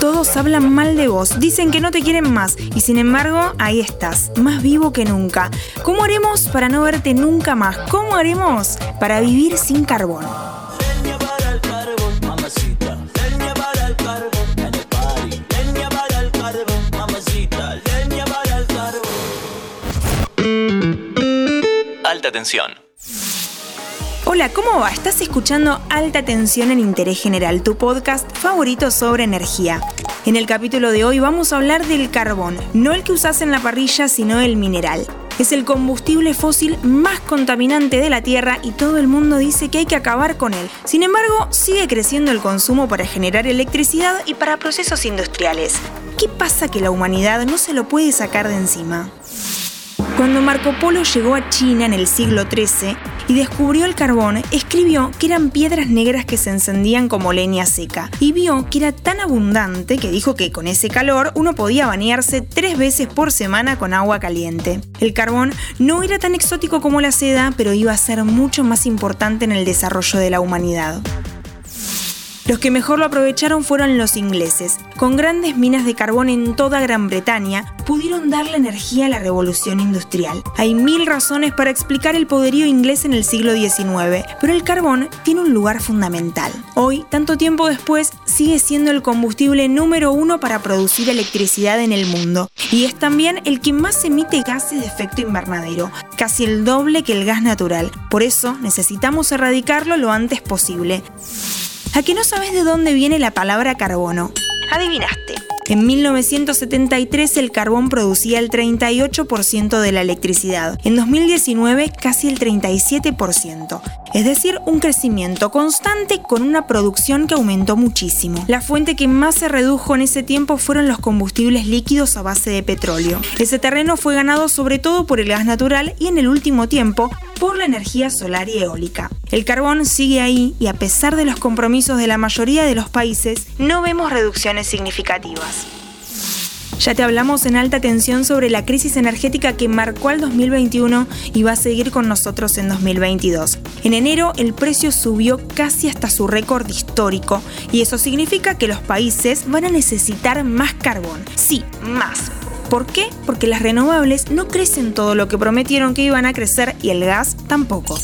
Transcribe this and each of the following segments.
Todos hablan mal de vos, dicen que no te quieren más y sin embargo ahí estás, más vivo que nunca. ¿Cómo haremos para no verte nunca más? ¿Cómo haremos para vivir sin carbón? Alta tensión. Hola, ¿cómo va? Estás escuchando Alta Tensión en Interés General, tu podcast favorito sobre energía. En el capítulo de hoy vamos a hablar del carbón, no el que usás en la parrilla, sino el mineral. Es el combustible fósil más contaminante de la Tierra y todo el mundo dice que hay que acabar con él. Sin embargo, sigue creciendo el consumo para generar electricidad y para procesos industriales. ¿Qué pasa que la humanidad no se lo puede sacar de encima? Cuando Marco Polo llegó a China en el siglo XIII y descubrió el carbón, escribió que eran piedras negras que se encendían como leña seca y vio que era tan abundante que dijo que con ese calor uno podía bañarse tres veces por semana con agua caliente. El carbón no era tan exótico como la seda, pero iba a ser mucho más importante en el desarrollo de la humanidad. Los que mejor lo aprovecharon fueron los ingleses. Con grandes minas de carbón en toda Gran Bretaña, pudieron darle energía a la revolución industrial. Hay mil razones para explicar el poderío inglés en el siglo XIX, pero el carbón tiene un lugar fundamental. Hoy, tanto tiempo después, sigue siendo el combustible número uno para producir electricidad en el mundo. Y es también el que más emite gases de efecto invernadero, casi el doble que el gas natural. Por eso necesitamos erradicarlo lo antes posible. ¿A que no sabes de dónde viene la palabra carbono? Adivinaste. En 1973 el carbón producía el 38% de la electricidad, en 2019 casi el 37%, es decir, un crecimiento constante con una producción que aumentó muchísimo. La fuente que más se redujo en ese tiempo fueron los combustibles líquidos a base de petróleo. Ese terreno fue ganado sobre todo por el gas natural y en el último tiempo por la energía solar y eólica. El carbón sigue ahí y a pesar de los compromisos de la mayoría de los países, no vemos reducciones significativas. Ya te hablamos en alta tensión sobre la crisis energética que marcó al 2021 y va a seguir con nosotros en 2022. En enero el precio subió casi hasta su récord histórico y eso significa que los países van a necesitar más carbón. Sí, más. ¿Por qué? Porque las renovables no crecen todo lo que prometieron que iban a crecer y el gas tampoco.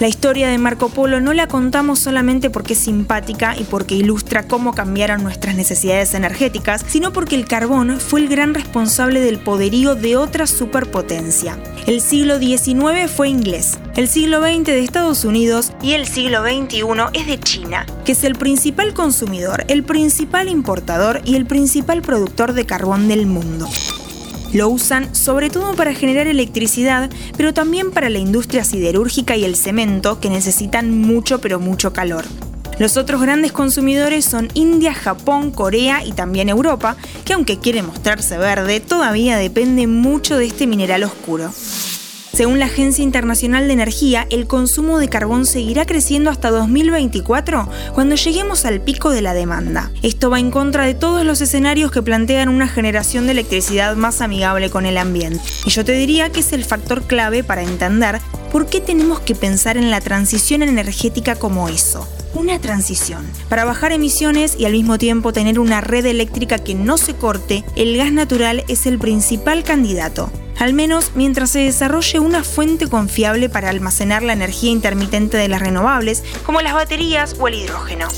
La historia de Marco Polo no la contamos solamente porque es simpática y porque ilustra cómo cambiaron nuestras necesidades energéticas, sino porque el carbón fue el gran responsable del poderío de otra superpotencia. El siglo XIX fue inglés, el siglo XX de Estados Unidos y el siglo XXI es de China, que es el principal consumidor, el principal importador y el principal productor de carbón del mundo. Lo usan sobre todo para generar electricidad, pero también para la industria siderúrgica y el cemento, que necesitan mucho pero mucho calor. Los otros grandes consumidores son India, Japón, Corea y también Europa, que aunque quiere mostrarse verde, todavía depende mucho de este mineral oscuro. Según la Agencia Internacional de Energía, el consumo de carbón seguirá creciendo hasta 2024, cuando lleguemos al pico de la demanda. Esto va en contra de todos los escenarios que plantean una generación de electricidad más amigable con el ambiente. Y yo te diría que es el factor clave para entender por qué tenemos que pensar en la transición energética como eso una transición. Para bajar emisiones y al mismo tiempo tener una red eléctrica que no se corte, el gas natural es el principal candidato al menos mientras se desarrolle una fuente confiable para almacenar la energía intermitente de las renovables, como las baterías o el hidrógeno.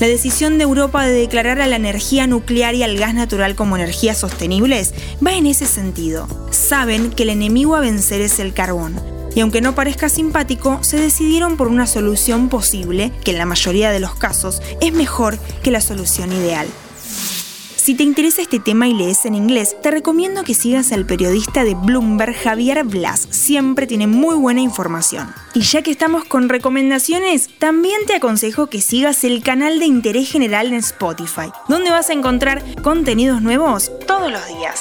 La decisión de Europa de declarar a la energía nuclear y al gas natural como energías sostenibles va en ese sentido. Saben que el enemigo a vencer es el carbón, y aunque no parezca simpático, se decidieron por una solución posible, que en la mayoría de los casos es mejor que la solución ideal. Si te interesa este tema y lees en inglés, te recomiendo que sigas al periodista de Bloomberg Javier Blas, siempre tiene muy buena información. Y ya que estamos con recomendaciones, también te aconsejo que sigas el canal de interés general en Spotify, donde vas a encontrar contenidos nuevos todos los días.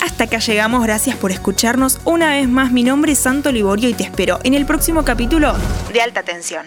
Hasta acá llegamos, gracias por escucharnos. Una vez más, mi nombre es Santo Liborio y te espero en el próximo capítulo de Alta Tensión.